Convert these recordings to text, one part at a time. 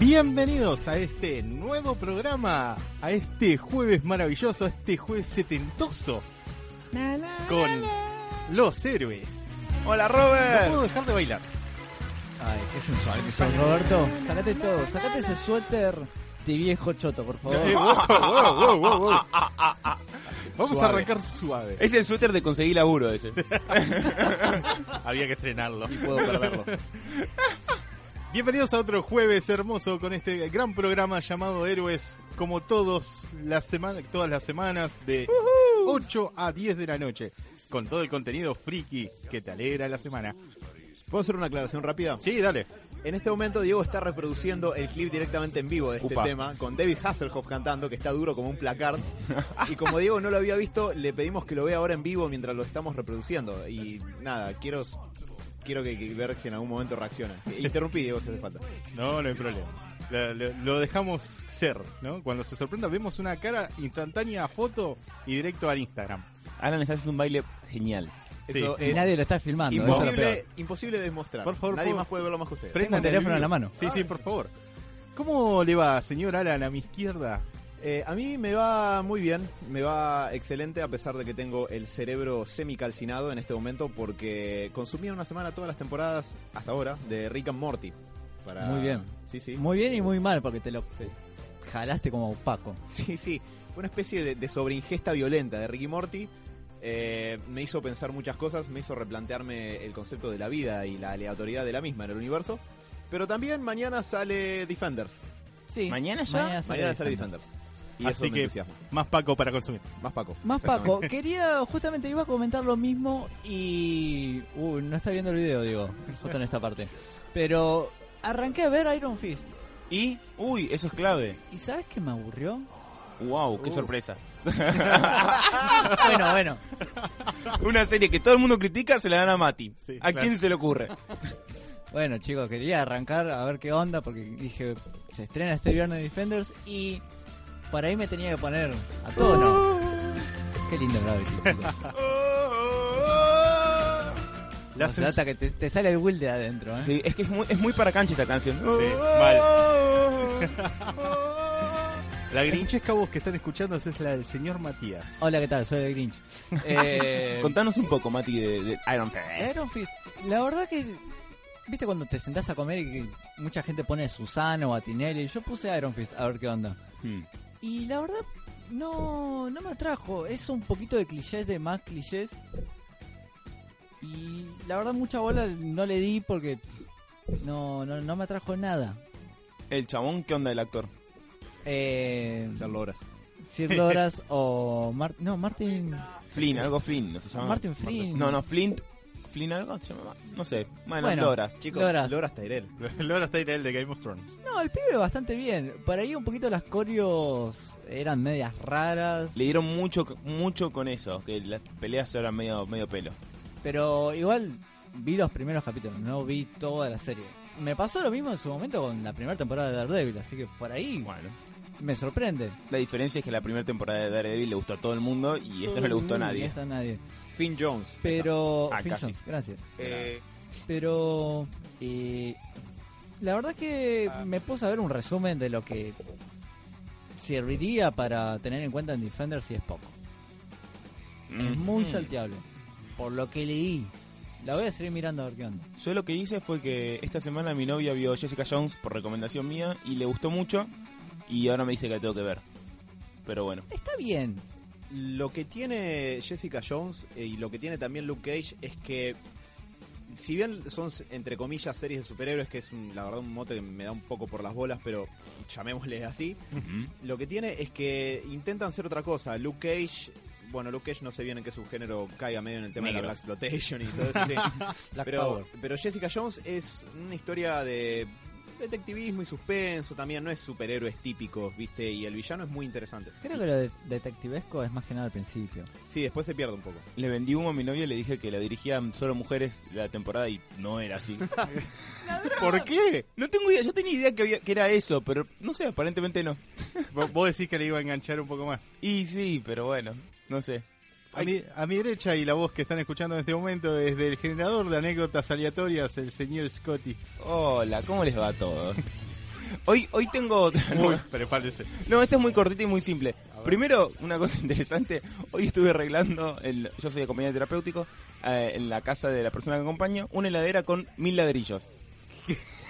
Bienvenidos a este nuevo programa, a este jueves maravilloso, a este jueves setentoso, con los héroes. Hola No Robert. puedo dejar de bailar. Ay, qué sensual que sos, Roberto. Sacate todo, sacate ese suéter de viejo choto, por favor. Eh, wow, wow, wow, wow, wow. Vamos a arrancar suave. Es el suéter de conseguir laburo ese. Había que estrenarlo. Y puedo perderlo. Bienvenidos a otro jueves hermoso con este gran programa llamado Héroes, como todos las semanas, todas las semanas de 8 a 10 de la noche, con todo el contenido friki que te alegra la semana. ¿Puedo hacer una aclaración rápida? Sí, dale. En este momento Diego está reproduciendo el clip directamente en vivo de este Upa. tema, con David Hasselhoff cantando, que está duro como un placard. y como Diego no lo había visto, le pedimos que lo vea ahora en vivo mientras lo estamos reproduciendo. Y nada, quiero quiero que, que ver si en algún momento reacciona. Interrumpí, Diego, si hace falta. No, no hay problema. Lo, lo- lo dejamos ser, ¿no? Cuando se sorprenda vemos una cara instantánea a foto y directo al Instagram. Alan está haciendo un baile genial. Sí. Eso es nadie lo está filmando. es lo imposible, peor. imposible de demostrar. Por favor, Nadie ¿puedo- más puede verlo más que usted. Prendan el teléfono en la mano. Sí, sí, por favor. ¿Cómo le va, señor Alan, a mi izquierda? Eh, a mí me va muy bien, me va excelente a pesar de que tengo el cerebro semicalcinado en este momento porque consumí en una semana todas las temporadas hasta ahora de Rick and Morty. Para... Muy bien. Sí, sí. Muy bien y muy mal, porque te lo Sí. jalaste como Paco. Sí, sí. Fue una especie de, de sobreingesta violenta de Rick y Morty. Eh, me hizo pensar muchas cosas, me hizo replantearme el concepto de la vida y la aleatoriedad de la misma en el universo. Pero también mañana sale Defenders. Sí. ¿Mañana ya? Mañana sale Defenders. Y eso Así me que entusiasma. más Paco para consumir. Más Paco. Más Paco, quería, justamente iba a comentar lo mismo y... Uy, no está viendo el video, digo, justo en esta parte. Pero arranqué a ver Iron Fist. Y, uy, eso es clave. ¿Y sabes qué me aburrió? Wow, qué sorpresa. bueno, bueno. Una serie que todo el mundo critica se la dan a Mati. Sí, ¿A claro. quién se le ocurre? Bueno, chicos, quería arrancar a ver qué onda porque dije, se estrena este viernes Defenders y por ahí me tenía que poner a tono. Qué lindo Gravity, chicos. La No se nota que te, te sale el Will de adentro, ¿eh? Sí, es que es muy, es muy para cancha esta canción. La grinchesca voz que están escuchando es la del señor Matías. Hola, ¿qué tal? Soy el Grinch. Eh, Contanos un poco, Mati, de, de Iron Fist. Iron Fist, la verdad que, viste cuando te sentás a comer y que mucha gente pone Susano o Atinelli, yo puse Iron Fist a ver qué onda. Hmm. Y la verdad, no, no me atrajo. Es un poquito de clichés, de más clichés. Y la verdad, mucha bola no le di porque no, no, no me atrajo nada. El chabón, ¿qué onda el actor? Eh, Ser Loras. Sir Loras o Mar- no, Martin. Flynn, algo Flynn, ¿no se llama? Martin Flynn. No, no, Flint. Flynn algo se llama. No sé. Bueno, Bueno. Loras. Chicos, Loras. Loras Tyrell. Está el de Game of Thrones. No, el pibe bastante bien. Por ahí un poquito las coreos eran medias raras. Le dieron mucho mucho con eso, que las peleas eran medio, medio pelo. Pero igual vi los primeros capítulos, no vi toda la serie. Me pasó lo mismo en su momento con la primera temporada de Daredevil, así que por ahí Bueno. Me sorprende. La diferencia es que la primera temporada de Daredevil le gustó a todo el mundo y esta no le gustó a No nadie. está a nadie. Finn Jones. Pero. Ah, Finn casi. Jones, gracias. Eh, Pero. eh, la verdad que me puse a ver un resumen de lo que serviría para tener en cuenta en Defender si es poco. Es Mm. muy salteable. Por lo que leí. La voy a seguir mirando a ver qué onda. Yo lo que hice fue que esta semana mi novia vio Jessica Jones por recomendación mía y le gustó mucho y ahora me dice que la tengo que ver. Pero bueno. Está bien. Lo que tiene Jessica Jones eh, y lo que tiene también Luke Cage es que, si bien son, entre comillas, series de superhéroes, que es un- la verdad un mote que me da un poco por las bolas, pero llamémosle así, lo que tiene es que intentan ser otra cosa. Luke Cage bueno, Luke Cage no sé bien en qué subgénero caiga medio en el tema de la exploitation y todo eso. sí. Pero, pero Jessica Jones es una historia de detectivismo y suspenso también, no es superhéroes típicos, ¿viste? Y el villano es muy interesante. Creo que lo de detectivesco es más que nada al principio. Sí, después se pierde un poco. Le vendí humo a mi novia y le dije que la dirigían solo mujeres la temporada y no era así. ¿Por qué? no tengo idea, yo tenía idea que, había, que era eso, pero no sé, aparentemente no. Vos vos decís que le iba a enganchar un poco más. Y sí, pero bueno, no sé. A mi, a mi derecha y la voz que están escuchando en este momento es del generador de anécdotas aleatorias, el señor Scotty. Hola, ¿cómo les va a todos? Hoy, hoy tengo... Uy, prepárese. No, esto es muy cortito y muy simple. Primero, una cosa interesante. Hoy estuve arreglando, el, yo soy acompañante terapéutico, eh, en la casa de la persona que acompaño, una heladera con mil ladrillos.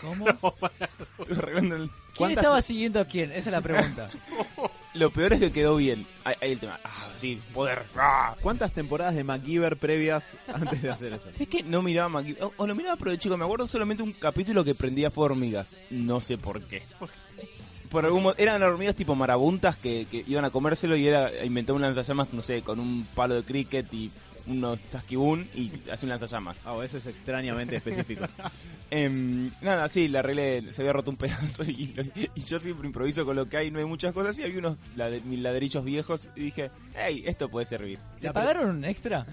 ¿Cómo? Estuve arreglando el- ¿Quién ¿Cuántas- estaba siguiendo a quién? Esa es la pregunta. Lo peor es que quedó bien. Ahí, el tema. Ah, sí, poder. Ah. ¿Cuántas temporadas de MacGyver previas antes de hacer eso? Es que no miraba Maki- o, o lo miraba pero chico. Me acuerdo solamente un capítulo que prendía hormigas. No sé por qué. Por algún mo- eran hormigas tipo marabuntas que, que iban a comérselo y era inventar un lanzallamas, no sé, con un palo de cricket y unos chasquibún y hace un lanzallamas. Ah, eso es extrañamente específico. Em, nada, sí, la arreglé, se había roto un pedazo y, y yo siempre improviso con lo que hay, no hay muchas cosas y había unos mil ladrillos viejos y dije, hey, esto puede servir. ¿Le pagaron un extra?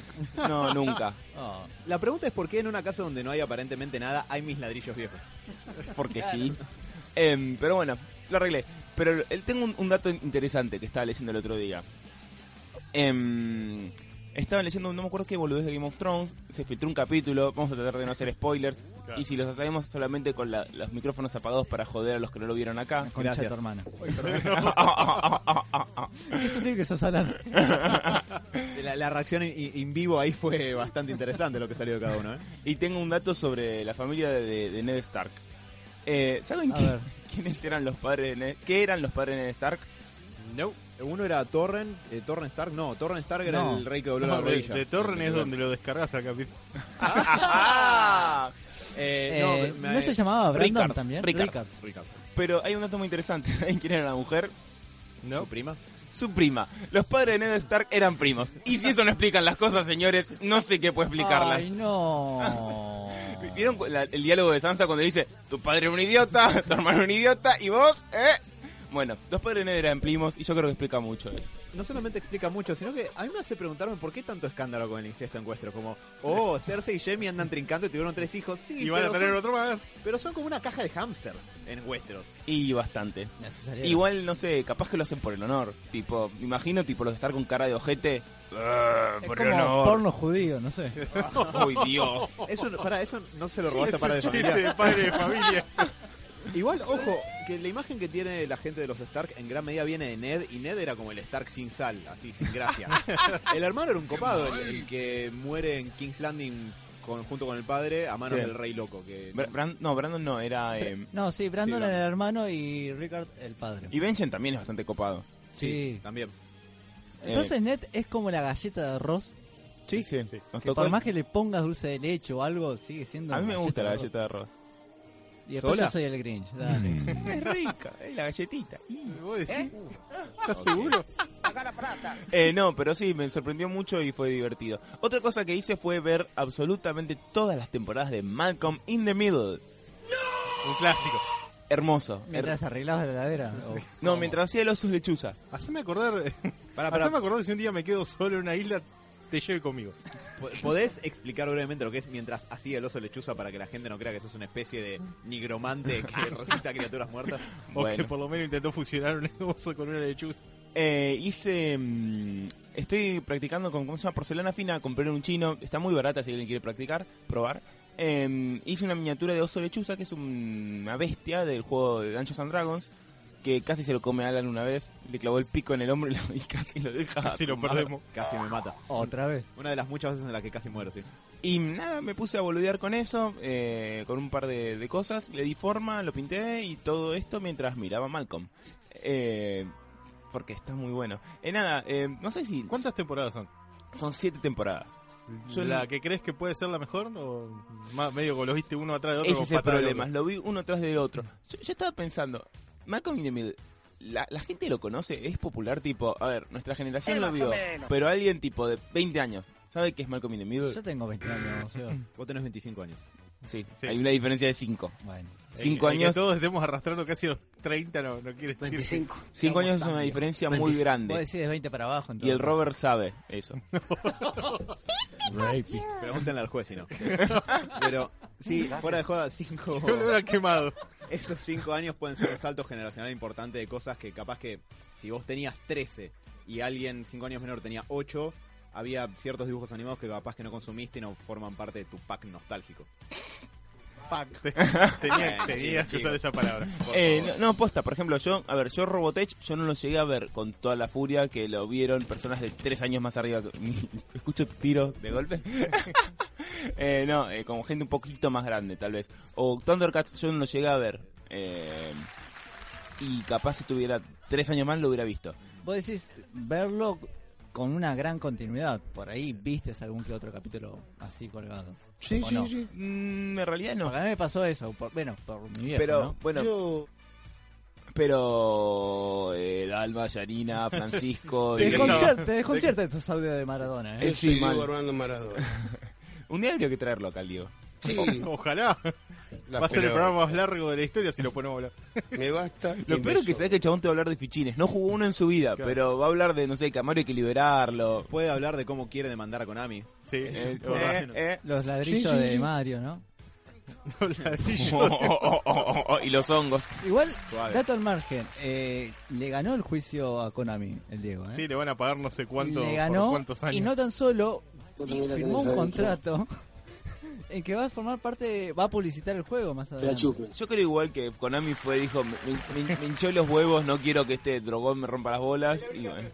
No, nunca, Oh. La pregunta es por qué en una casa donde no hay aparentemente nada hay mis ladrillos viejos. porque sí. Em, pero bueno, lo arreglé. Pero tengo un, un dato interesante que estaba leyendo el otro día. Em, estaba leyendo, no me acuerdo qué boludez de Game of Thrones, se filtró un capítulo, vamos a tratar de no hacer spoilers, Claro. y si los hacemos solamente con la- los micrófonos apagados para joder a los que no lo vieron acá. Gracias. tu hermana. ¿Qué sutil que sos hablando? La, la reacción in, in vivo ahí fue bastante interesante lo que salió de cada uno, ¿eh? Y tengo un dato sobre la familia de, de Ned Stark. Eh, ¿Saben quiénes eran los padres de Ned? ¿Qué eran los padres de Ned Stark? No. Uno era Torren, eh, Torren Stark, no, Torren Stark era No. el rey que dobló No, la de, rodilla. de Torren es donde lo descargas al capítulo. Eh, Eh, no, me- ¿No se llamaba Brandon Ricard, también? Ricard. Ricardo. Pero hay un dato muy interesante. ¿Saben quién era la mujer? ¿No? ¿Su prima? Su prima. Los padres de Ned Stark eran primos. Y si eso no explican las cosas, señores, no sé qué puede explicarlas. Ay, no. ¿Vieron la- el diálogo de Sansa cuando dice, tu padre es un idiota, tu hermano es un idiota, y vos, eh? Bueno, los padres de Ned eran primos y yo creo que explica mucho eso. No solamente explica mucho, sino que a mí me hace preguntarme por qué tanto escándalo con el incesto en Westeros. Como, oh, Cersei y Jaime andan trincando y tuvieron tres hijos. Sí, Y van a tener son, otro más. pero son como una caja de hamsters en Westeros. Y bastante. Necesario. Igual, no sé, capaz que lo hacen por el honor. Tipo, me imagino tipo los de estar con cara de ojete. "Ah, Es por como el honor. porno judío, no sé. Uy, Dios. Eso, para eso no se lo robaste para de familia. de padre de familia. Igual, ojo, que la imagen que tiene la gente de los Stark en gran medida viene de Ned, y Ned era como el Stark sin sal, así, sin gracia. el hermano era un copado, el, el que muere en King's Landing con- junto con el padre a manos Sí. del rey loco. Que Bra- no, Brandon no, era... eh, No, sí, Brandon Sí, era el hermano y Rickard el padre. y Benjen también es bastante copado. Sí. también. Entonces Ned es como la galleta de arroz. Sí, sí. Nos Que tocó por el- más que le pongas dulce de leche o algo, sigue siendo. A mí me gusta la galleta de arroz. Y después ¿Sola? yo soy el Grinch. Dale. Es rica, es la galletita. ¿Vos decís? ¿Estás seguro? Eh, no, pero sí, me sorprendió mucho y fue divertido. Otra cosa que hice fue ver absolutamente todas las temporadas de Malcolm in the Middle. Un clásico. Hermoso. Mientras arreglabas la heladera. No, mientras hacía el oso lechuza. Haceme acordar. Para, para, Haceme acordar si un día me quedo solo en una isla, te lleve conmigo. po- ¿podés explicar brevemente lo que es mientras hacía el oso lechuza para que la gente no crea que sos una especie de nigromante que resucita criaturas muertas? O que Bueno. por lo menos intentó fusionar un oso con una lechuza. Eh, hice. mm, estoy practicando con. ¿Cómo se llama? Porcelana fina. Compré en un chino. Está muy barata si alguien quiere practicar, probar. Eh, hice una miniatura de oso lechuza, que es un- una bestia del juego de Dungeons and Dragons. Que casi se lo come a Alan una vez. Le clavó el pico en el hombro y, lo- y casi lo deja. Casi lo perdemos. Casi me mata. Otra vez. Una de las muchas veces en las que casi muero, sí. Y nada, me puse a boludear con eso, eh, con un par de, de cosas, le di forma, lo pinté y todo esto mientras miraba Malcolm. Eh, porque está muy bueno. Eh, nada, eh, no sé si... ¿Cuántas temporadas son? Son siete temporadas. Yo ¿La no- que crees que puede ser la mejor? ¿O más medio que los viste uno atrás de otro? Ese con es el problema, lo vi uno tras del otro. Yo, yo estaba pensando, Malcolm in the Middle, la, la gente lo conoce, es popular, tipo, a ver, nuestra generación Eh, lo vio, pero alguien tipo de 20 años, ¿sabe qué es Malcolm in the Middle? Yo tengo 20 años, o sea, Vos tenés 25 años. Sí, Sí. hay una diferencia de 5. bueno. 5 El- el que años, todos estemos arrastrando casi los 30, no, no quiere decir. 25. 5 años es una diferencia muy Vos grande. decís de 20 para abajo. Y el Robert sabe eso. Pregúntenle al juez si no. Pero, sí, fuera de joda, cinco, Yo lo hubiera quemado. esos cinco años pueden ser un salto generacional importante de cosas que capaz que si vos tenías 13 y alguien cinco años menor tenía 8, había ciertos dibujos animados que capaz que no consumiste y no forman parte de tu pack nostálgico. Fuck. Tenía, tenía que usar esa palabra. Eh, no, no, posta, por ejemplo, yo, a ver, yo Robotech, yo no lo llegué a ver con toda la furia que lo vieron personas de tres años más arriba. que- Escucho tu tiro de golpe. eh, no, eh, como gente un poquito más grande, tal vez. O Thundercats, yo no lo llegué a ver. eh, y capaz si tuviera tres años más lo hubiera visto. Vos decís verlo con una gran continuidad. Por ahí viste algún que otro capítulo así colgado. Sí, ¿O sí, no? sí. Mm, en realidad no. Porque a mí me pasó eso. Por, bueno, por mi viejo, Pero, ¿no? bueno, Yo pero. Eh, Dalma, Yarina, Francisco. Te de- desconcierta, te desconcierta estos audios de Maradona, ¿eh? Sí, Armando Maradona. Un día habría que traerlo acá, Diego. Sí, Ojalá. la Va a ser el programa más largo de la historia si lo ponemos a hablar. Me basta. Lo peor es que sabes que el chabón te va a hablar de fichines. No jugó uno en su vida, Claro. pero va a hablar de, no sé, Mario hay que liberarlo. Puede hablar de cómo quiere demandar a Konami. Sí. Eh, eh, eh. Los ladrillos Sí, sí, de. Mario, ¿no? los ladrillos. Oh, oh, oh, oh, oh, y los hongos. Igual, Suave. dato al margen, eh, le ganó el juicio a Konami, el Diego, ¿eh? Sí, le van a pagar no sé cuánto, le por ganó cuántos años. y no tan solo firmó un contrato en que va a formar parte, va a publicitar el juego más Te la adelante. Yo creo igual que Konami fue, dijo, me, me- me hinchó los huevos, no quiero que este drogón me rompa las bolas. Y bueno.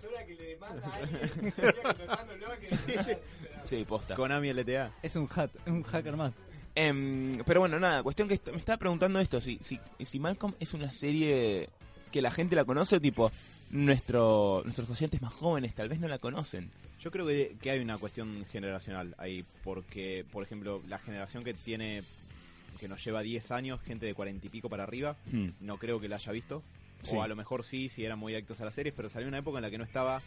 Sí, posta. Konami LTA. Es un, hat, un hacker más. Em, pero bueno, nada, cuestión que est- me estaba preguntando esto, si, si, si Malcolm es una serie que la gente la conoce, tipo, nuestro, nuestros oyentes más jóvenes tal vez no la conocen. Yo creo que, que hay una cuestión generacional ahí, porque, por ejemplo, la generación que tiene, que nos lleva 10 años, gente de 40 y pico para arriba, Hmm. no creo que la haya visto. Sí. O a lo mejor sí, si eran muy adictos a las series, pero salió una época en la que no estaba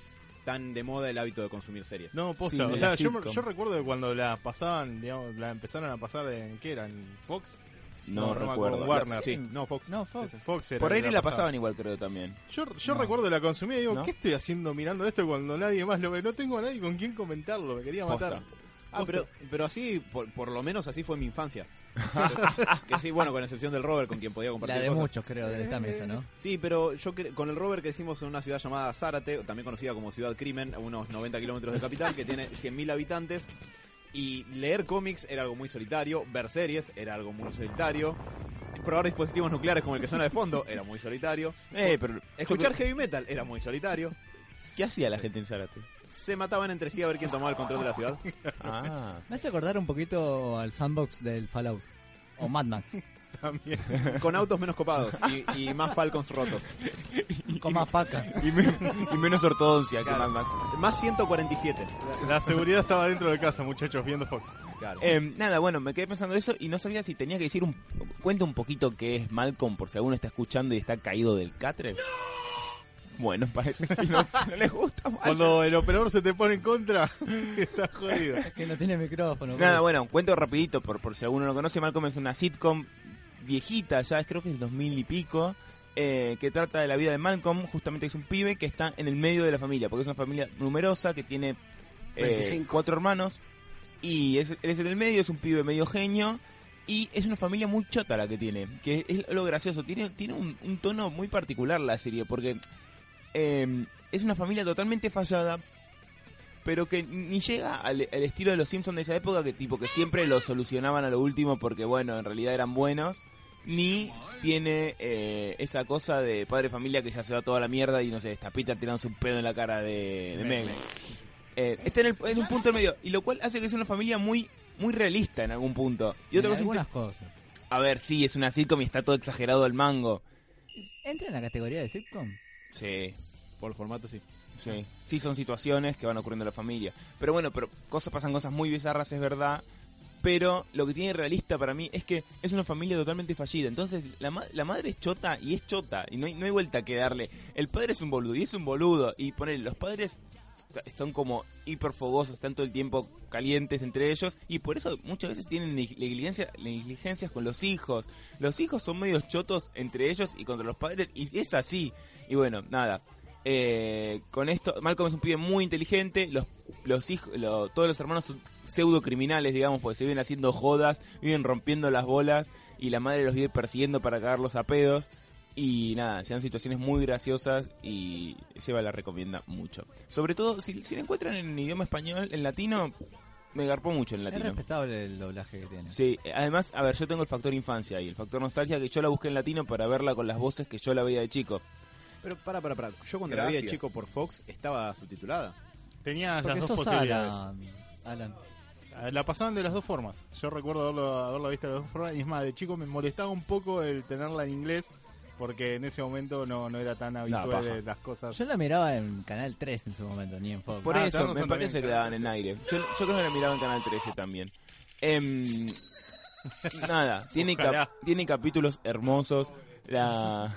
tan de moda el hábito de consumir series. No, posta. Sí, o sea, yo, yo recuerdo que cuando la pasaban, digamos, la empezaron a pasar en, ¿qué era? ¿En Fox? No, No, recuerdo. acuerdo. Warner. Sí, no, Fox. No, Fox. Fox era Por ahí la pasaba. pasaban igual, creo también. Yo, yo No. recuerdo la consumía y digo, ¿No? ¿qué estoy haciendo mirando esto cuando nadie más lo ve? No tengo a nadie con quien comentarlo, me quería matar. Posta. Ah, pero, pero así, por, por lo menos así fue mi infancia. que sí, bueno, con excepción del Robert, con quien podía La compartir de cosas. muchos, creo, de esta mesa, ¿no? Sí, pero yo con el Robert crecimos en una ciudad llamada Zárate, también conocida como Ciudad Crimen, a unos 90 kilómetros de capital, que tiene 100.000 habitantes. Y leer cómics era algo muy solitario, ver series era algo muy solitario, probar dispositivos nucleares como el que suena de fondo era muy solitario, Eh, pero escuchar heavy metal era muy solitario, ¿Qué hacía la gente en Zárate? se mataban entre sí a ver quién tomaba el control de la ciudad. Ah. Me hace acordar un poquito al sandbox del Fallout. O Mad Max. También. Con autos menos copados y, y más Falcons rotos. Con más paca. Y, me- y menos ortodoncia que. Mad Max. Más 147. La seguridad estaba dentro de casa, muchachos, viendo Fox. Claro. Eh, nada, bueno, me quedé pensando eso y no sabía si tenía que decir un... Cuenta un poquito qué es Malcolm por si alguno está escuchando y está caído del catre. Bueno, parece que no, no les gusta. Malcolm. Cuando el operador se te pone en contra, estás jodido. Es que no tiene micrófono. Nada, pues. bueno, cuento rapidito por, por si alguno no conoce. Malcolm es una sitcom viejita, ya creo que es 2000 y pico, eh, que trata de la vida de Malcolm. Justamente es un pibe que está en el medio de la familia, porque es una familia numerosa que tiene eh, 25. cuatro hermanos y es, él es en el medio, es un pibe medio genio. Y es una familia muy chota la que tiene, que es lo gracioso. Tiene, tiene un, un tono muy particular la serie, porque eh, es una familia totalmente fallada, pero que ni llega al, al estilo de los Simpsons de esa época, que tipo que siempre lo solucionaban a lo último porque, bueno, en realidad eran buenos, ni tiene eh, esa cosa de padre de familia que ya se va toda la mierda y, no sé, está Peter tirándose un pedo en la cara de, de Meg. Eh, está en, el- en un punto medio, y lo cual hace que sea una familia muy muy realista en algún punto. Y otra En cosa, algunas cosas. a ver, sí, es una sitcom y está todo exagerado al mango. ¿Entra en la categoría de sitcom? Sí, Por formato sí. Sí, sí son situaciones que van ocurriendo en la familia. Pero bueno, pero cosas pasan cosas muy bizarras, es verdad. Pero lo que tiene realista para mí es que es una familia totalmente fallida. Entonces, la, ma- la madre es chota y es chota. Y no hay, no hay vuelta que darle. El padre es un boludo y es un boludo. Y poner los padres son como hiperfogosos, están todo el tiempo calientes entre ellos. Y por eso muchas veces tienen neg- negligencia, negligencias con los hijos. Los hijos son medios chotos entre ellos y contra los padres. Y es así. Y bueno, nada. Eh, con esto, Malcolm es un pibe muy inteligente. Los, los hijos, lo- todos los hermanos son pseudo criminales, digamos, porque se viven haciendo jodas, viven rompiendo las bolas y la madre los vive persiguiendo para cagarlos a pedos. Y nada, se dan situaciones muy graciosas y Seba la recomienda mucho. Sobre todo, si, si la encuentran en idioma español, en latino, me garpó mucho en Es latino. respetable el doblaje que tiene. Sí, además, a ver, yo tengo el factor infancia y el factor nostalgia que yo la busqué en latino para verla con las voces que yo la veía de chico. Pero para, para, para. Yo cuando la vi de chico por Fox estaba subtitulada. Tenías Porque las dos sos posibilidades. Alan. Alan. Eh, La pasaban de las dos formas. Yo recuerdo haberlo, haberla visto de las dos formas. Y es más, de chico me molestaba un poco el tenerla en inglés. Porque en ese momento no, no era tan habitual las cosas. Yo la miraba en Canal 3 en su momento, ni en Fox. Por Ah, eso, me parece que la daban en aire. Yo, yo creo que la miraba en Canal 13 también. Em, nada, tiene, cap- tiene capítulos hermosos. La,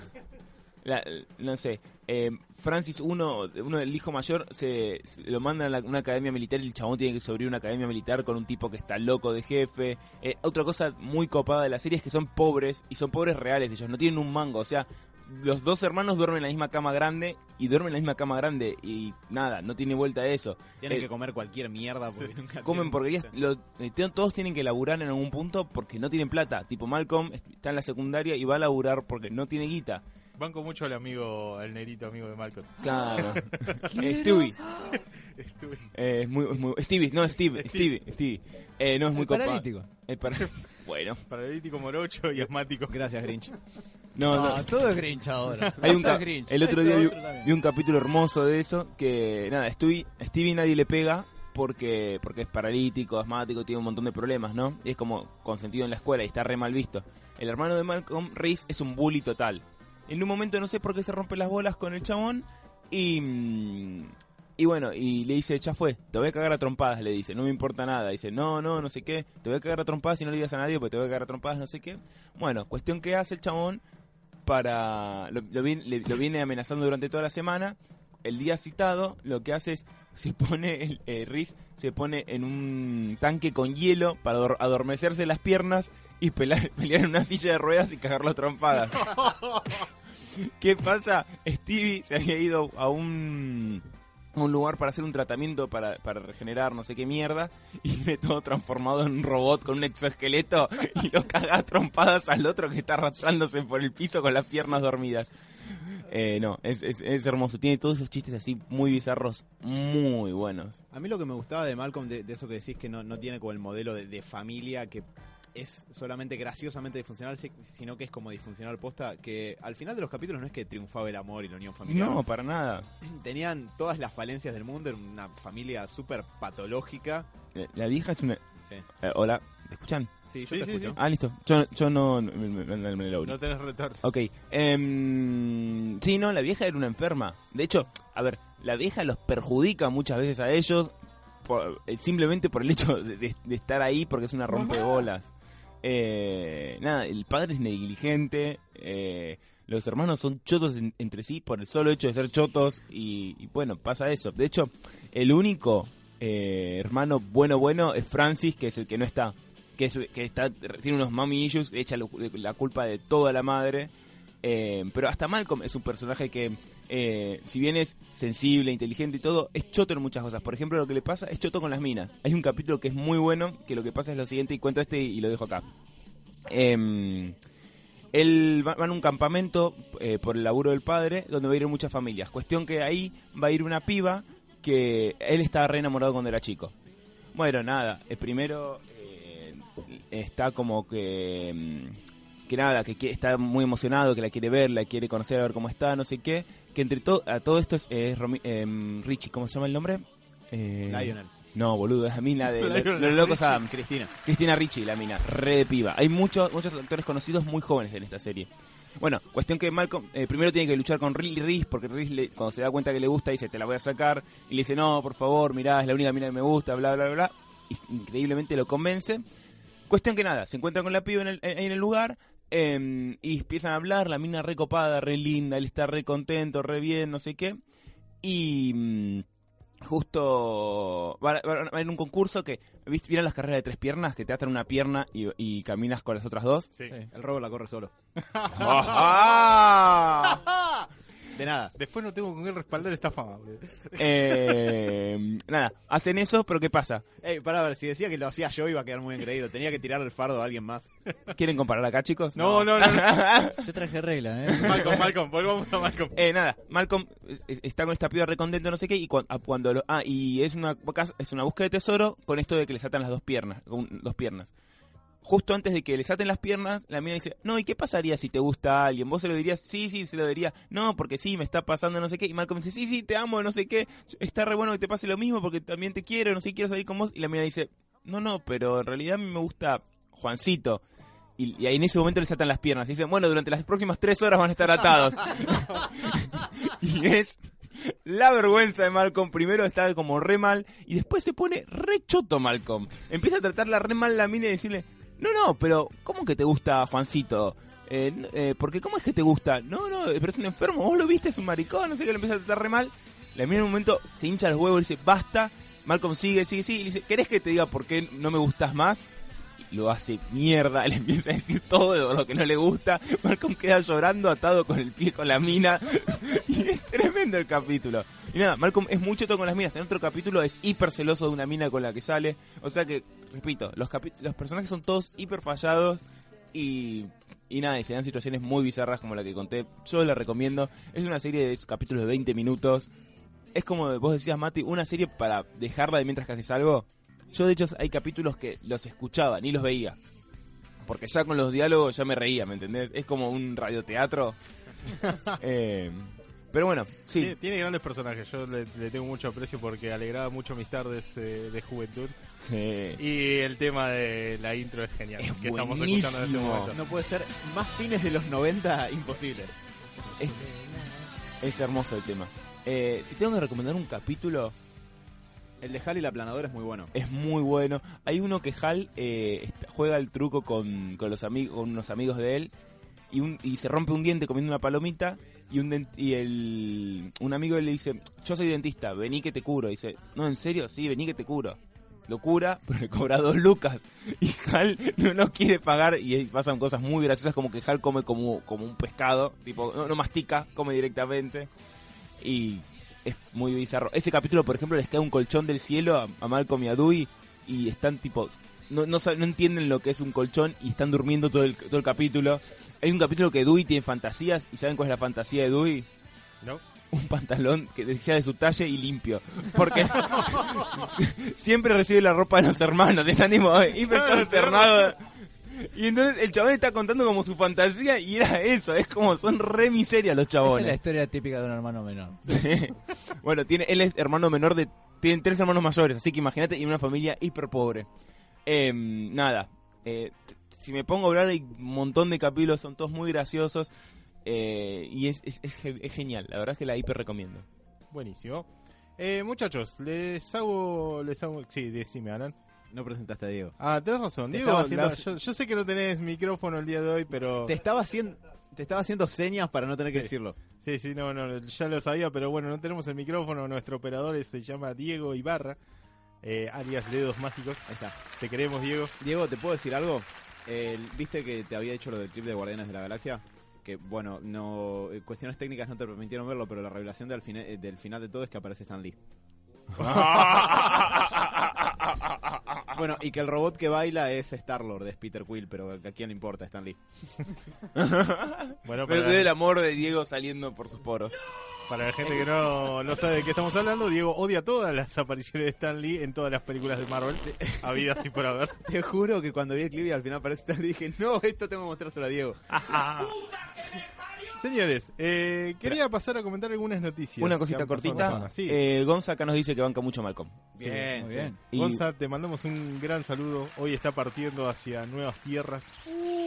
la- no sé, em, Francis, uno, uno del hijo mayor, se, se lo mandan a la- una academia militar y el chabón tiene que sobrevivir a una academia militar con un tipo que está loco de jefe. Eh, otra cosa muy copada de la serie es que son pobres y son pobres reales ellos, no tienen un mango, o sea, los dos hermanos duermen en la misma cama grande y duermen en la misma cama grande y nada, no tiene vuelta a eso. Tienen Eh, que comer cualquier mierda porque nunca Comen porquerías, lo- eh, todos tienen que laburar en algún punto porque no tienen plata. Tipo Malcolm está en la secundaria y va a laburar porque no tiene guita. Banco mucho al amigo, al nerito amigo de Malcolm. Claro. Eh, Stewie. Estuve- Eh, es muy, es muy- Stevie, no, Steve, Stevie, Stevie. Eh, no es muy copado. paralítico. El para- Bueno, Paralítico morocho y asmático. Gracias, Grinch. no, no. No, todo es Grinch ahora. Hay un Todo ca- es Grinch. el otro día vi, otro también. vi un capítulo hermoso de eso que nada, Stevie, Stevie nadie le pega porque porque es paralítico, asmático, tiene un montón de problemas, ¿no? Y es como consentido en la escuela y está re mal visto. El hermano de Malcolm, Reese, es un bully total. En un momento no sé por qué se rompe las bolas con el chabón y mm, y bueno, y le dice, ya fue, te voy a cagar a trompadas, le dice, no me importa nada. Dice, no, no, no sé qué, te voy a cagar a trompadas y no le digas a nadie, porque te voy a cagar a trompadas, no sé qué. Bueno, cuestión que hace el chabón para lo, lo le- lo viene amenazando durante toda la semana. El día citado, lo que hace es se pone el eh, Riz se pone en un tanque con hielo para ador- adormecerse las piernas y pelar- pelear en una silla de ruedas y cagarlo a trompadas. ¿Qué pasa? Stevie se había ido a un un lugar para hacer un tratamiento para, para regenerar no sé qué mierda y viene todo transformado en un robot con un exoesqueleto y lo caga trompadas al otro que está arrastrándose por el piso con las piernas dormidas. Eh, no, es, es, es hermoso. Tiene todos esos chistes así muy bizarros, muy buenos. A mí lo que me gustaba de Malcolm, de, de eso que decís que no, no tiene como el modelo de, de familia que es solamente graciosamente disfuncional, si- sino que es como disfuncional posta, que al final de los capítulos no es que triunfaba el amor y la unión familiar. No, para nada. Tenían todas las falencias del mundo, era una familia súper patológica. Eh, La vieja es una... Sí, eh, hola, ¿me escuchan? sí yo Sí, te sí, escucho. Ah, listo. Yo, yo no... me- me- me- me lo abrí. No tenés retorno. Ok. em, sí, no, la vieja era una enferma. De hecho, a ver, la vieja los perjudica muchas veces a ellos por- eh, simplemente por el hecho de, de- de estar ahí porque es una rompebolas. Eh, nada, el padre es negligente. eh, los hermanos son chotos en- entre sí por el solo hecho de ser chotos. Y, y bueno, pasa eso. De hecho, el único eh, hermano bueno, bueno es Francis, que es el que no está. Que, es, que está, tiene unos mommy issues, echa la culpa de toda la madre. Eh, pero hasta Malcolm es un personaje que, eh, si bien es sensible, inteligente y todo, es choto en muchas cosas. Por ejemplo, lo que le pasa es choto con las minas. Hay un capítulo que es muy bueno, que lo que pasa es lo siguiente, y cuento este y lo dejo acá. Em, él va, va a un campamento eh, por el laburo del padre, donde va a ir muchas familias. Cuestión que ahí va a ir una piba que él estaba re enamorado cuando era chico. Bueno, nada, primero está como que... que nada, que, está muy emocionado, que la quiere ver, la quiere conocer, a ver cómo está, no sé qué. Que entre todo, a todo esto es, em, Richie, ¿cómo se llama el nombre? Eh, Lionel. No, boludo, es la mina de Los Locos Richie. Adams. Cristina. Cristina Ricci, la mina, re de piba. Hay muchos muchos actores conocidos muy jóvenes en esta serie. Bueno, cuestión que Malcolm eh, primero tiene que luchar con Ri- Reese, porque le- cuando se da cuenta que le gusta dice, te la voy a sacar. Y le dice, no, por favor, mirá, es la única mina que me gusta, bla, bla, bla. Y increíblemente lo convence. Cuestión que nada, se encuentran con la piba en el, en en el lugar eh, y empiezan a hablar, la mina re copada, re linda, él está re contento, re bien, no sé qué. Y mm, justo van a- van a- en un concurso que, ¿viste? ¿vieron las carreras de tres piernas? Que te atan una pierna y, y caminas con las otras dos. Sí. El robo la corre solo. ¡Ah! De nada. Después no tengo con qué respaldar esta fama. boludo. Eh, nada, hacen eso, pero ¿qué pasa? Ey, para ver, si decía que lo hacía yo iba a quedar muy engreído. Tenía que tirar el fardo a alguien más. ¿Quieren comparar acá, chicos? No, no, no. no. Yo traje regla, ¿eh? Malcolm, Malcolm, volvamos a Malcolm. Eh, nada, Malcolm eh, está con esta piba recontento, no sé qué, y cuan- a- cuando lo, ah, y es una es una búsqueda de tesoro con esto de que les atan las dos piernas, con dos piernas. Justo antes de que les aten las piernas, la mina dice, no, ¿y qué pasaría si te gusta a alguien? ¿Vos se lo dirías? Sí, sí, se lo diría. No, porque sí, me está pasando no sé qué. Y Malcolm dice, sí, sí, te amo, no sé qué. Está re bueno que te pase lo mismo porque también te quiero, no sé, quiero salir con vos. Y la mina dice, no, no, pero en realidad a mí me gusta Juancito. Y, y ahí en ese momento les atan las piernas. Y dicen, bueno, durante las próximas tres horas van a estar atados. y es la vergüenza de Malcolm. Primero está como re mal y después se pone re choto Malcolm. Empieza a tratarla re mal la mina y decirle, no, no, pero ¿cómo que te gusta Juancito? Eh, eh, porque ¿cómo es que te gusta? No, no, pero es un enfermo, vos lo viste, es un maricón, no sé qué, le empieza a tratar re mal. En un momento se hincha los huevos y dice, basta. Malcolm sigue, sigue, sigue. Y le dice, ¿querés que te diga por qué no me gustas más? Lo hace mierda, le empieza a decir todo lo que no le gusta. Malcolm queda llorando atado con el pie con la mina. y es tremendo el capítulo. Y nada, Malcolm es mucho todo con las minas. En otro capítulo es hiper celoso de una mina con la que sale. O sea que, repito, los, los personajes son todos hiper fallados. Y, y nada, y se dan situaciones muy bizarras como la que conté. Yo la recomiendo. Es una serie de capítulos de 20 minutos. Es como vos decías, Mati, una serie para dejarla de mientras que haces algo. Yo, de hecho, hay capítulos que los escuchaba, ni los veía. Porque ya con los diálogos ya me reía, ¿me entendés? Es como un radioteatro. Eh, pero bueno, sí. Tiene, tiene grandes personajes, yo le, le tengo mucho aprecio porque alegraba mucho mis tardes eh, de juventud. sí. Y el tema de la intro es genial, Es que estamos escuchando en este buenísimo. momento. No puede ser más fines de los 90 imposible. Es, es hermoso el tema. Eh, si tengo que recomendar un capítulo, El de Hal y la planadora es muy bueno. es muy bueno. Hay uno que Hal eh, juega el truco con, con los amigos, con unos amigos de él y, se rompe un diente comiendo una palomita y un y el un amigo le dice, yo soy dentista, vení que te curo. Dice, no, ¿en serio? Sí, vení que te curo. Lo cura, pero le cobra dos lucas. Y Hal no, no quiere pagar y pasan cosas muy graciosas como que Hal come como, como un pescado, tipo, no, no mastica, come directamente. Y es muy bizarro. Ese capítulo, por ejemplo, les cae un colchón del cielo a, a Malcolm y a Dewey y están tipo no, no, no entienden lo que es un colchón y están durmiendo todo el, todo el capítulo. Hay un capítulo que Dewey tiene fantasías y ¿saben cuál es la fantasía de Dewey? ¿No? Un pantalón que sea de su talle y limpio. Porque siempre recibe la ropa de los hermanos. Están tipo hiper consternados. Y entonces el chabón está contando como su fantasía y era eso. Es como son re miserias los Esa es la chabones. historia típica de un hermano menor. bueno, tiene, él es hermano menor de. Tienen tres hermanos mayores, así que imagínate, y una familia hiper pobre. Em, nada. eh, si me pongo a hablar, hay un montón de capítulos, son todos muy graciosos. eh, y es, es, es ge- es genial, la verdad es que la hiper recomiendo. Buenísimo. Eh, muchachos, les hago, les hago, sí, decime, Alan. No presentaste a Diego. Ah, tenés razón, Te Diego. haciendo- la- yo, yo sé que no tenés micrófono el día de hoy, pero Te estaba haciendo, te estaba haciendo señas para no tener que decirlo. sí, sí, no, no, ya lo sabía, pero bueno, no tenemos el micrófono. Nuestro operador se llama Diego Ibarra, eh, alias Dedos Mágicos. Ahí está. Te queremos, Diego. Diego, ¿te puedo decir algo? ¿Viste que te había dicho lo del clip de Guardianes de la Galaxia? Que, bueno, no eh, cuestiones técnicas no te permitieron verlo, pero la revelación del, del final de todo es que aparece Stan Lee. Bueno, y que el robot que baila es Star-Lord, es Peter Quill, pero a quién le importa Stan Lee. Bueno, para, veo el amor de Diego saliendo por sus poros. para la gente que no, no sabe de qué estamos hablando, Diego odia todas las apariciones de Stan Lee en todas las películas de Marvel, habidas así por haber. Te juro que cuando vi el clip y al final aparece Stan Lee dije, no, esto tengo que mostrárselo a Diego. Señores, eh, quería pasar a comentar algunas noticias. Una cosita cortita. Sí. Eh, Gonza acá nos dice que banca mucho Malcolm. Bien, muy sí. bien. Y Gonza, te mandamos un gran saludo. Hoy está partiendo hacia nuevas tierras.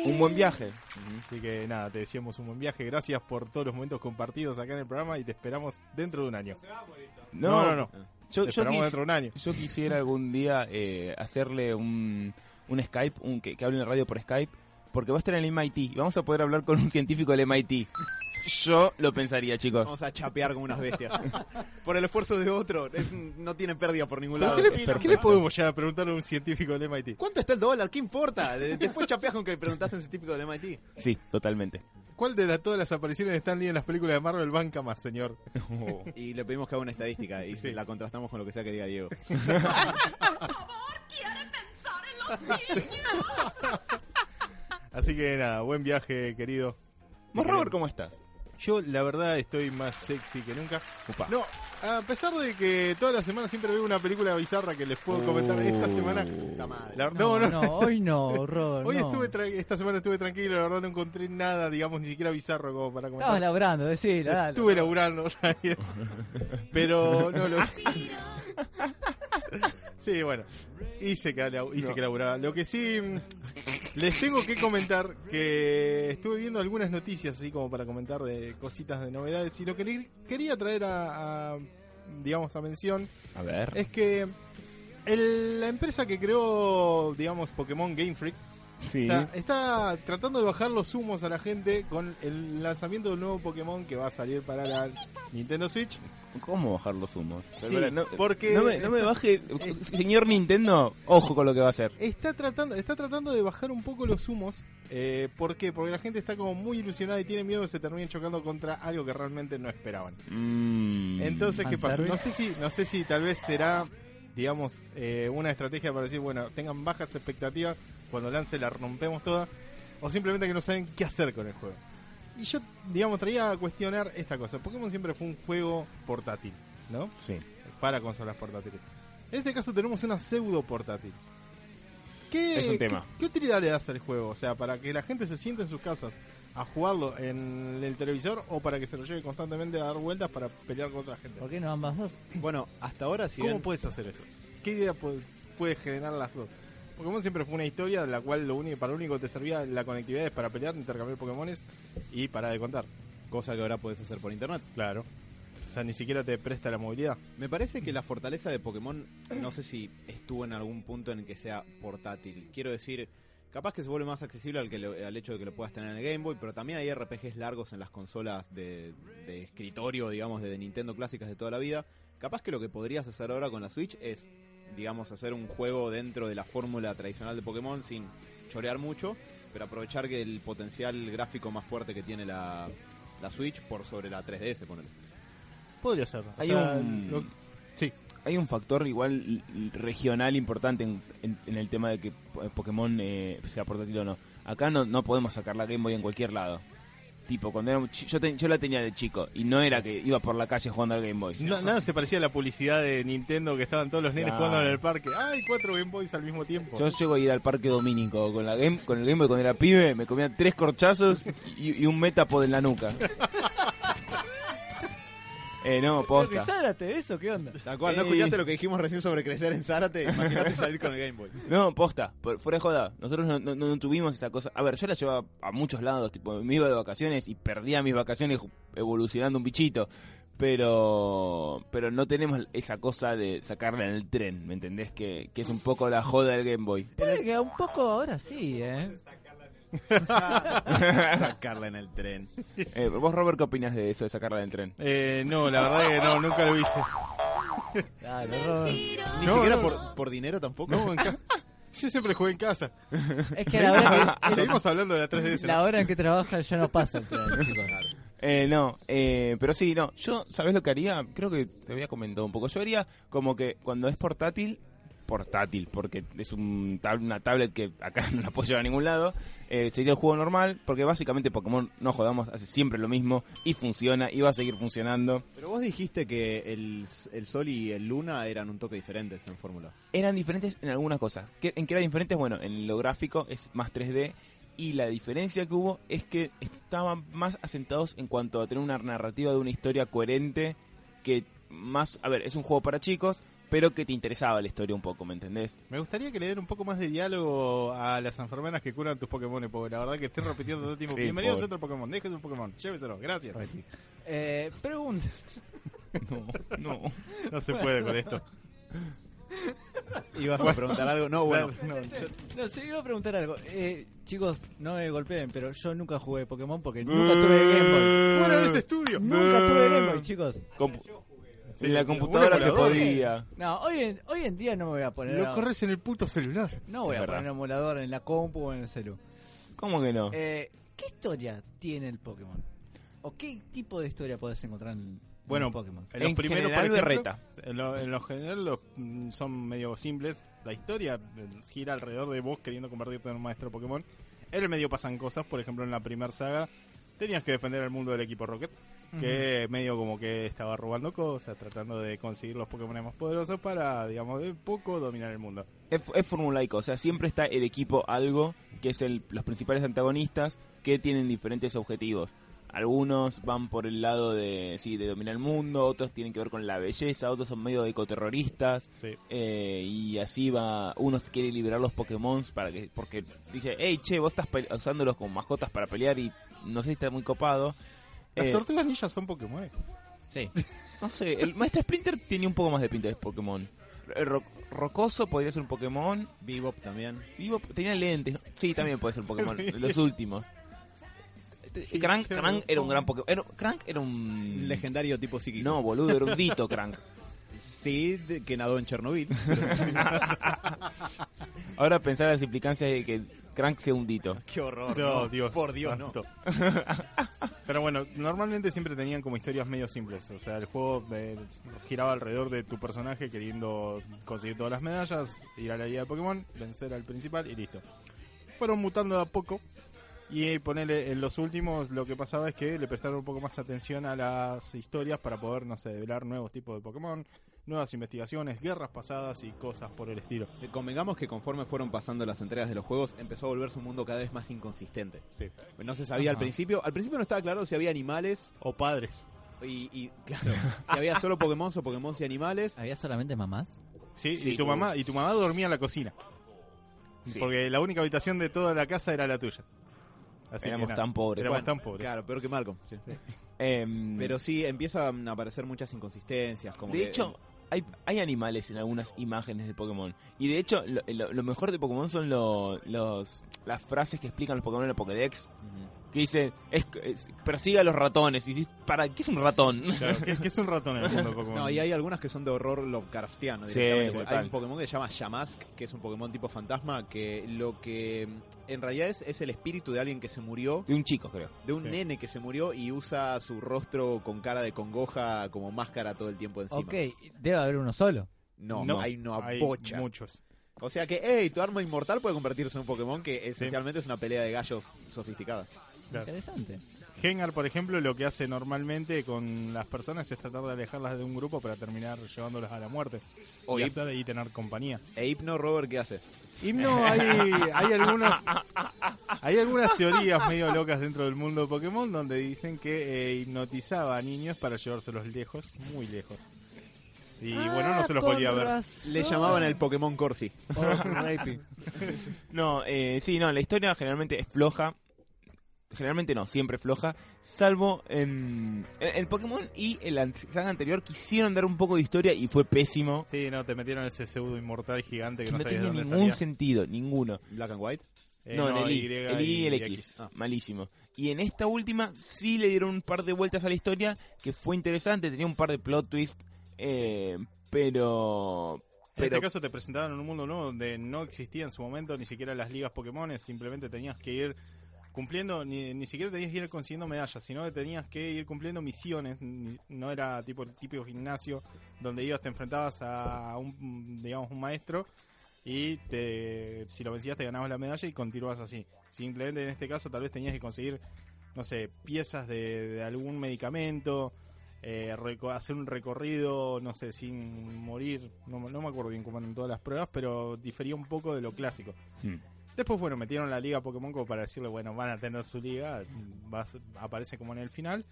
un buen viaje. Así que nada, te deseamos un buen viaje. Gracias por todos los momentos compartidos acá en el programa y te esperamos dentro de un año. No, no, no. Yo, Te yo esperamos quis- dentro de un año. yo quisiera algún día eh, hacerle un, un Skype, un que, que hable en la radio por Skype, porque va a estar en el MIT y vamos a poder hablar con un científico del MIT. Yo lo pensaría, chicos. Vamos a chapear como unas bestias. por el esfuerzo de otro, es- no tiene pérdida por ningún lado. ¿Qué le, qué le podemos ya preguntar a un científico del MIT? ¿Cuánto está el dólar? ¿Qué importa? De- Después chapeas con que preguntaste a un científico del MIT. Sí, totalmente. ¿Cuál de las, todas las apariciones de Stan Lee en las películas de Marvel banca más, señor? Y le pedimos que haga una estadística y Sí. la contrastamos con lo que sea que diga Diego. Así que nada, buen viaje, querido. Vos, Robert, ¿cómo estás? Yo, la verdad, estoy más sexy que nunca. Upa. No, a pesar de que toda la semana siempre veo una película bizarra que les puedo comentar esta semana. Puta madre. la- no, no, hoy no, Robert. Hoy no. estuve tra- esta semana estuve tranquilo, la verdad no encontré nada, digamos, ni siquiera bizarro como para Estabas comentar. laburando, decilo, dale. Estuve laburando, pero no lo. sí, bueno, hice que, hice que laburaba. Lo que sí les tengo que comentar que estuve viendo algunas noticias así como para comentar de cositas de novedades y lo que quería traer a, a, digamos a mención A ver. es que el- la empresa que creó digamos Pokémon Game Freak Sí. o sea, está tratando de bajar los humos a la gente con el lanzamiento de un nuevo Pokémon que va a salir para la Nintendo Switch. ¿Cómo bajar los humos? Sí, no, porque- No me, no me baje... Señor Nintendo, ojo con lo que va a hacer. Está tratando, está tratando de bajar un poco los humos. Eh, ¿Por qué? Porque la gente está como muy ilusionada y tiene miedo que se terminen chocando contra algo que realmente no esperaban. Mm. Entonces, ¿qué pasa? No sé si, no sé si tal vez será, digamos, eh, una estrategia para decir, bueno, tengan bajas expectativas, cuando lance la rompemos toda, o simplemente que no saben qué hacer con el juego. Y yo, digamos, traía a cuestionar esta cosa. Pokémon siempre fue un juego portátil, ¿no? Sí. Para consolas portátiles. En este caso tenemos una pseudo portátil. ¿Qué, Es un tema. ¿qué, qué utilidad le das al juego? O sea, para que la gente se siente en sus casas a jugarlo en el televisor o para que se lo lleve constantemente a dar vueltas para pelear con otra gente. ¿Por qué no ambas dos? Bueno, hasta ahora si ¿Cómo bien- puedes hacer eso? ¿Qué idea puede, puede generar las dos? Pokémon siempre fue una historia en la cual lo único, para lo único que te servía la conectividad es para pelear, intercambiar Pokémones y para de contar. cosa que ahora puedes hacer por internet. Claro. O sea, ni siquiera te presta la movilidad. Me parece que la fortaleza de Pokémon, no sé si estuvo en algún punto en que sea portátil. Quiero decir, capaz que se vuelve más accesible al, que lo- al hecho de que lo puedas tener en el Game Boy, pero también hay RPGs largos en las consolas de, de escritorio, digamos, de Nintendo clásicas de toda la vida. Capaz que lo que podrías hacer ahora con la Switch es, digamos, hacer un juego dentro de la fórmula tradicional de Pokémon sin chorear mucho, pero aprovechar que el potencial gráfico más fuerte que tiene la, la Switch por sobre la 3DS, ponele. Podría ser. O Hay sea, un- lo- sí. Hay un factor igual regional importante en, en- en el tema de que po- Pokémon eh, sea portátil o no. Acá no, no podemos sacar la Game Boy en cualquier lado. Tipo, cuando chi- yo, yo la tenía de chico y no era que iba por la calle jugando al Game Boy. No- nada se parecía a la publicidad de Nintendo que estaban todos los nenes Claro. jugando en el parque. ¡Ay, cuatro Game Boys al mismo tiempo! Yo llego a ir al parque dominico con la game, con el Game Boy cuando era pibe, me comía tres corchazos y, y un metapod en la nuca. eh, no, posta. Zárate, ¿eso qué onda? Tal cual, ¿no Eh. escuchaste lo que dijimos recién sobre crecer en Zárate? Imagínate salir con el Game Boy. No, posta, por- fuera de joda. Nosotros no, no- no tuvimos esa cosa. A ver, yo la llevaba a muchos lados, tipo, me iba de vacaciones y perdía mis vacaciones evolucionando un bichito. Pero pero no tenemos esa cosa de sacarla en el tren, ¿me entendés? Que, que es un poco la joda del Game Boy. Puede que un poco ahora sí, ¿eh? Sacarla en el tren. Eh, vos, Robert, ¿qué opinas de eso, de sacarla del tren? Eh, no, la verdad que no, nunca lo hice. Claro, Robert. Ni No, siquiera no. por, por dinero tampoco. No, en Yo siempre jugué en casa. Es que la hora, que, Seguimos hablando de la 3DS. ¿no? la hora en que trabaja ya no pasa el tren, chicos. Eh, no, eh, pero sí, no. Yo, ¿sabes lo que haría? Creo que te había comentado un poco. Yo haría como que cuando es portátil, portátil, porque es un tab- una tablet que acá no la puedo llevar a ningún lado, eh, sería el juego normal, porque básicamente Pokémon, no jodamos, hace siempre lo mismo y funciona y va a seguir funcionando. Pero vos dijiste que el, el Sol y el Luna eran un toque diferentes en Fórmula. Eran diferentes en algunas cosas. ¿Qué- ¿En qué eran diferentes? Bueno, en lo gráfico es más 3D y la diferencia que hubo es que estaban más asentados en cuanto a tener una narrativa de una historia coherente que más, a ver, es un juego para chicos, pero que te interesaba la historia un poco, ¿me entendés? Me gustaría que le den un poco más de diálogo a las enfermeras que curan tus Pokémon, porque la verdad que estoy repitiendo todo el tiempo. Sí, Bienvenidos pobre. a otro Pokémon, déjese un Pokémon, lléveselo, gracias. Eh, pregunta. No, no. No se puede con esto. ¿Ibas a preguntar algo? No, bueno. No, No, sí, iba a preguntar algo. Eh, chicos, no me golpeen, pero yo nunca jugué Pokémon porque nunca tuve Game Boy. Fuera de este estudio. Nunca tuve Game Boy, chicos. Compu- Sí, en la un computadora se podía. No, hoy en, hoy en día no me voy a poner. Lo a- corres en el puto celular. no voy Es a verdad. poner un emulador en la compu o en el celu. ¿Cómo que no? Eh, ¿Qué historia tiene el Pokémon? ¿O qué tipo de historia podés encontrar en, Bueno, en Pokémon? En los En primeros, general, por ejemplo, berreta. En lo, en lo general los, mm, son medio simples. La historia eh, gira alrededor de vos queriendo convertirte en un maestro Pokémon. En el medio pasan cosas, por ejemplo en la primera saga tenías que defender el mundo del equipo Rocket, que medio como que estaba robando cosas, tratando de conseguir los Pokémon más poderosos para, digamos, de poco dominar el mundo. Es, es formulaico, o sea, siempre está el equipo algo, que es el, los principales antagonistas, que tienen diferentes objetivos. Algunos van por el lado de, sí, de dominar el mundo, otros tienen que ver con la belleza, otros son medio ecoterroristas, Sí. eh, y así va, uno quiere liberar los Pokémon para que, porque dice, hey, che, vos estás usándolos como mascotas para pelear y no sé si está muy copado. Las Eh, tortugas ninjas son Pokémon. Sí. no sé, el Maestro Splinter tiene un poco más de pinta de Pokémon. El ro- Rocoso podría ser un Pokémon. Bebop también. Vivo, tenía lentes. Sí, también puede ser un Pokémon. los últimos. Este, Crank, era un gran Pokémon. Era, Crank era un. Un legendario tipo psíquico. No, boludo, era un dito Crank. Sí, de- que nadó en Chernobyl. Ahora pensar las implicancias de que Crank sea un dito. Qué horror. No, no. Dios. Por Dios, no. Pero bueno, normalmente siempre tenían como historias medio simples. O sea, el juego eh, giraba alrededor de tu personaje queriendo conseguir todas las medallas, ir a la liga de Pokémon, vencer al principal y listo. Fueron mutando de a poco. Y ponerle en los últimos lo que pasaba es que le prestaron un poco más atención a las historias para poder, no sé, develar nuevos tipos de Pokémon, nuevas investigaciones, guerras pasadas y cosas por el estilo. Eh, Convengamos que conforme fueron pasando las entregas de los juegos, empezó a volverse un mundo cada vez más inconsistente. Sí. No se sabía al principio. Al principio no estaba claro si había animales O padres. y, y, claro, si había solo Pokémon o Pokémon y animales. ¿Había solamente mamás? Sí, Sí, y tu mamá y tu mamá dormía en la cocina. Sí. Porque la única habitación de toda la casa era la tuya. Así Éramos que tan pobres. Éramos Bueno, tan pobres. Claro, peor que Malcolm. sí. Em, Pero sí, empiezan a aparecer muchas inconsistencias. Como de que- hecho, hay, hay animales en algunas imágenes de Pokémon. Y de hecho, lo, lo- lo mejor de Pokémon son lo- los, las frases que explican los Pokémon en el Pokédex. Que dice, es, es- persiga a los ratones. Y dices, ¿para qué es un ratón? Claro, ¿qué, qué es un ratón en el mundo de Pokémon? No, y hay algunas que son de horror Lovecraftiano. Sí, directamente. total. hay un Pokémon que se llama Yamask, que es un Pokémon tipo fantasma, que lo que en realidad es, es el espíritu de alguien que se murió, De un chico, creo. de un Sí. nene que se murió y usa su rostro con cara de congoja como máscara todo el tiempo encima. Ok, debe haber uno solo. No, No, hay una Hay bocha. muchos. O sea que, hey, tu arma inmortal puede convertirse en un Pokémon que esencialmente es una pelea de gallos sofisticada. Claro. Interesante. Gengar, por ejemplo, lo que hace normalmente con las personas es tratar de alejarlas de un grupo para terminar llevándolas a la muerte. O y Hip- hacer y tener compañía. E Hypno Robert, ¿qué hace? Himno, hay, hay algunas hay algunas teorías medio locas dentro del mundo de Pokémon donde dicen que eh, hipnotizaba a niños para llevárselos lejos, muy lejos. Y bueno, no se los volvía a ver. Le llamaban el Pokémon Corsi. No, eh, sí, no, la historia generalmente es floja. Generalmente no, siempre floja. Salvo en en el Pokémon y en la saga anterior quisieron dar un poco de historia y fue pésimo. Sí, no, te metieron ese pseudo inmortal gigante que Que no no sabías dónde ningún salía. sentido, ninguno. Black and White. Eh, no, en el I, Y, el y el X. Ah. Malísimo. Y en esta última sí le dieron un par de vueltas a la historia que fue interesante, tenía un par de plot twists, eh, pero... En pero este caso te presentaron un mundo nuevo donde no existía en su momento ni siquiera las ligas Pokémon, simplemente tenías que ir cumpliendo, ni, ni siquiera tenías que ir consiguiendo medallas, sino que tenías que ir cumpliendo misiones, no era tipo el típico gimnasio donde ibas, te enfrentabas a un, digamos, un maestro y te, si lo vencías te ganabas la medalla y continuabas así. Simplemente en este caso tal vez tenías que conseguir, no sé, piezas de, algún medicamento, eh, hacer un recorrido, no sé, sin morir, no, no me acuerdo bien cómo eran todas las pruebas, pero difería un poco de lo clásico. Hmm. Después, bueno, metieron la liga Pokémon como para decirle, bueno, van a tener su liga, vas- aparece como en el final,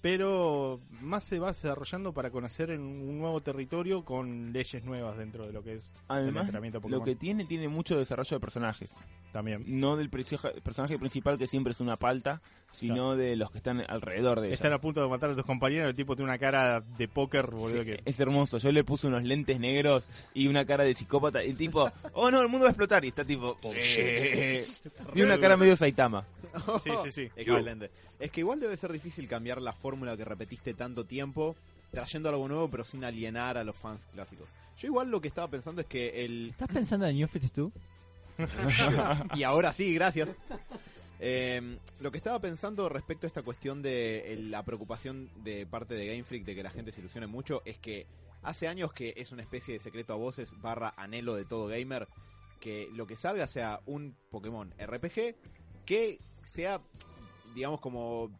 pero más se va desarrollando para conocer en un nuevo territorio con leyes nuevas dentro de lo que es el además entrenamiento Pokémon. lo que tiene tiene mucho desarrollo de personajes. También. No del perso- personaje principal que siempre es una palta, sino de los que están alrededor de ella. Están a punto de matar a tus compañeros, el tipo tiene una cara de póker, boludo, Sí, que... Es hermoso. Yo le puse unos lentes negros y una cara de psicópata. Y tipo, oh no, el mundo va a explotar. Y está tipo, eh, y una cara medio Saitama. Sí, sí, sí. Excelente. Es que igual debe ser difícil cambiar la fórmula que repetiste tanto tiempo, trayendo algo nuevo, pero sin alienar a los fans clásicos. Yo igual lo que estaba pensando es que el... ¿Estás pensando en New 52? y ahora sí, gracias. Eh, lo que estaba pensando respecto a esta cuestión de el- la preocupación de parte de Game Freak de que la gente se ilusione mucho es que hace años que es una especie de secreto a voces barra anhelo de todo gamer que lo que salga sea un Pokémon RPG que sea digamos como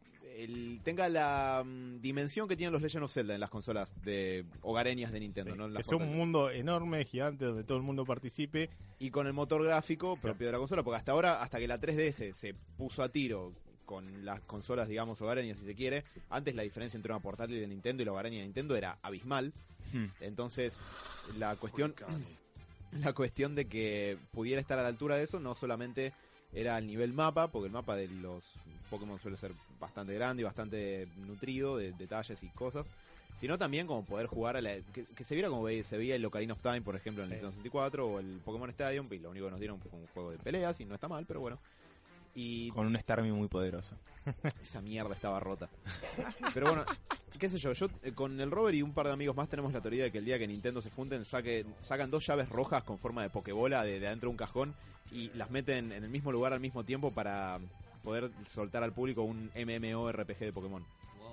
el, tenga la mm, dimensión que tienen los Legend of Zelda en las consolas de hogareñas de Nintendo, Sí, ¿no? En que las sea un mundo enorme, gigante, donde todo el mundo participe. y con el motor gráfico propio de la consola, porque hasta ahora, hasta que la 3DS se puso a tiro con las consolas, digamos, hogareñas, si se quiere, antes la diferencia entre una portátil de Nintendo y la hogareña de Nintendo era abismal. Hmm. Entonces, la cuestión, la cuestión de que pudiera estar a la altura de eso no solamente era el nivel mapa, porque el mapa de los Pokémon suele ser bastante grande y bastante nutrido de detalles y cosas, sino también como poder jugar a la, que, que se viera como se veía el Ocarina of Time, por ejemplo, en Sí. el Nintendo 64 o el Pokémon Stadium, y lo único que nos dieron fue un juego de peleas y no está mal, pero bueno. Y Con un Starmie muy poderoso. esa mierda estaba rota. Pero bueno, qué sé yo, yo eh, con el Robert y un par de amigos más tenemos la teoría de que el día que Nintendo se funden saque, sacan dos llaves rojas con forma de pokebola de, de adentro de un cajón y las meten en el mismo lugar al mismo tiempo para poder soltar al público un MMORPG de Pokémon.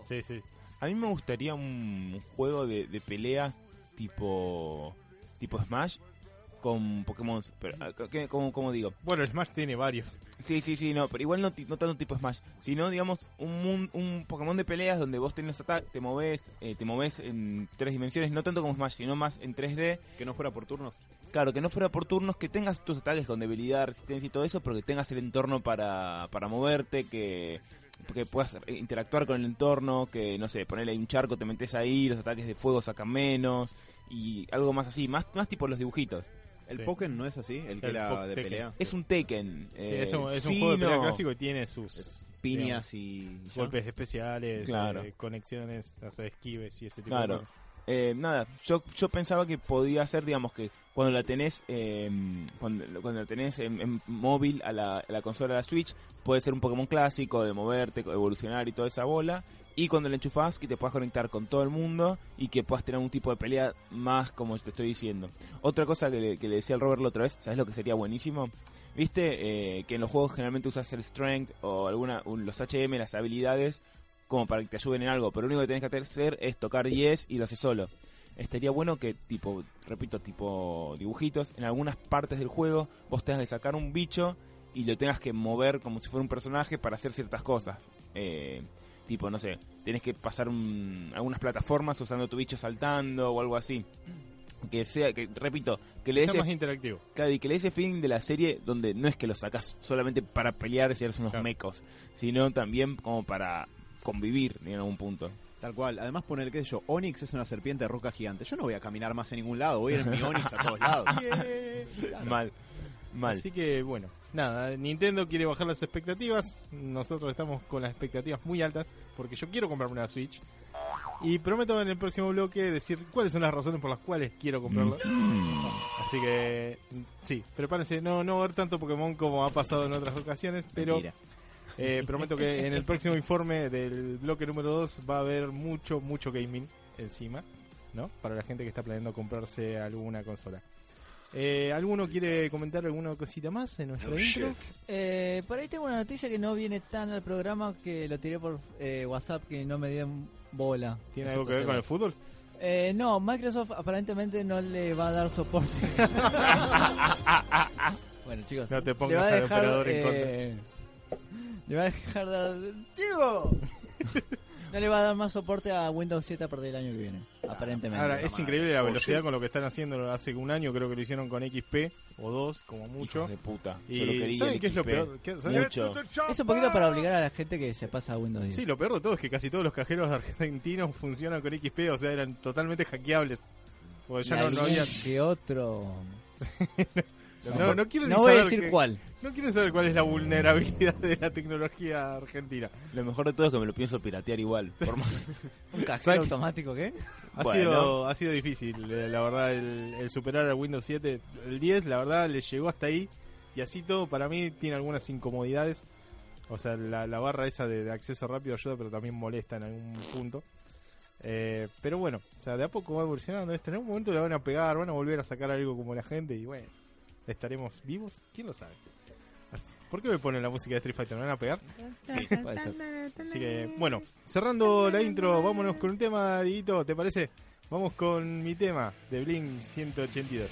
Sí, sí. A mí me gustaría un, un juego de, de peleas tipo tipo Smash con Pokémon. Pero, ah, ¿qué- ¿cómo, cómo digo? Bueno, el Smash tiene varios. Sí, sí, sí, no, pero igual no, ti- no tanto tipo Smash, sino, digamos, un, un Pokémon de peleas donde vos tenés ataques, te moves, eh, te moves en tres dimensiones, no tanto como Smash, sino más en 3D. Que no fuera por turnos. Claro, que no fuera por turnos, que tengas tus ataques con debilidad, resistencia y todo eso, pero que tengas el entorno para, para moverte, que, que puedas interactuar con el entorno, que, no sé, ponerle ahí un charco, te metes ahí, los ataques de fuego sacan menos, y algo más así, más, más tipo los dibujitos. El Sí. Pokémon no es así, el que El era Pok- de Tekken. pelea. Es un Tekken. Sí, eh, es un, es un sí, juego de pelea no. clásico y tiene sus Piñas y... ya. golpes especiales, Claro. eh, conexiones, hacer esquives y ese tipo Claro. de cosas. Eh, nada, yo, yo pensaba que podía ser, digamos, que cuando la tenés eh, cuando, cuando la tenés en, móvil a la, a la consola de la Switch, puede ser un Pokémon clásico, de moverte, evolucionar y toda esa bola. Y cuando la enchufás, que te puedas conectar con todo el mundo y que puedas tener un tipo de pelea más como te estoy diciendo. Otra cosa que le, que le decía al Robert la otra vez, ¿sabes lo que sería buenísimo? Viste eh, que en los juegos generalmente usas el strength o alguna un- los HM, las habilidades, como para que te ayuden en algo, pero lo único que tenés que hacer es tocar yes y lo haces solo. Estaría bueno que, tipo, repito, tipo dibujitos, en algunas partes del juego vos tengas que sacar un bicho y lo tengas que mover como si fuera un personaje para hacer ciertas cosas. Eh, tipo, no sé, tenés que pasar un- algunas plataformas usando tu bicho saltando o algo así. Que sea, que repito, que le Está más interactivo. Claro, y que le dé ese feeling de la serie donde no es que lo sacas solamente para pelear y eres unos Claro. mecos, sino también como para convivir en algún punto. Tal cual. Además poner, qué sé yo, Onix es una serpiente de roca gigante. Yo no voy a caminar más en ningún lado, voy a ir en mi Onix a todos lados. Mal, mal. Así que bueno, nada, Nintendo quiere bajar las expectativas. Nosotros estamos con las expectativas muy altas porque yo quiero comprarme una Switch. Y prometo en el próximo bloque decir cuáles son las razones por las cuales quiero comprarlo. Así que sí, prepárense, no, no ver tanto Pokémon como ha pasado en otras ocasiones, pero. Eh, prometo que en el próximo informe del bloque número 2 va a haber mucho, mucho gaming encima, ¿no? Para la gente que está planeando comprarse alguna consola. Eh, ¿Alguno quiere comentar alguna cosita más en nuestra intro? Eh, por ahí tengo una noticia que no viene tan al programa que lo tiré por eh, WhatsApp que no me dieron bola. ¿Tiene algo que ver con el fútbol? Eh, no, Microsoft aparentemente no le va a dar soporte. bueno, chicos, No te pongas al dejar. emperador en contra. Le va a dejar dar. ¡Diego! No le va a dar más soporte a Windows 7 a partir del año que viene, aparentemente. Ahora, es increíble la velocidad con lo que están haciendo. Hace un año creo que lo hicieron con XP o dos, como mucho. Hijos de puta. Y Yo lo quería ¿saben el qué es lo peor? ¿Qué- saben? Mucho. Es un poquito para obligar a la gente que se pasa a Windows 10. Sí, lo peor de todo es que casi todos los cajeros argentinos funcionan con XP, o sea, eran totalmente hackeables. Porque ya no, no había... que otro. No, no quiero No voy a saber decir cuál. No quiero saber cuál es la vulnerabilidad de la tecnología argentina. Lo mejor de todo es que me lo pienso piratear igual. Por más- ¿Un cajero automático qué? Ha, Bueno. sido, ha sido difícil, eh, la verdad, el, el superar al Windows 7. El 10, la verdad, le llegó hasta ahí. Y así todo, para mí, tiene algunas incomodidades. O sea, la, la barra esa de, de acceso rápido ayuda, pero también molesta en algún punto. Eh, pero bueno, o sea, de a poco va evolucionando esto. En algún momento le van a pegar, van a volver a sacar algo como la gente. Y bueno, ¿estaremos vivos? ¿Quién lo sabe? Así- ¿Por qué me ponen la música de Street Fighter? ¿Me van a pegar? Sí, puede ser. Así que, bueno, cerrando la intro, vámonos con un tema, Dieguito, ¿te parece? Vamos con mi tema de Blink 182.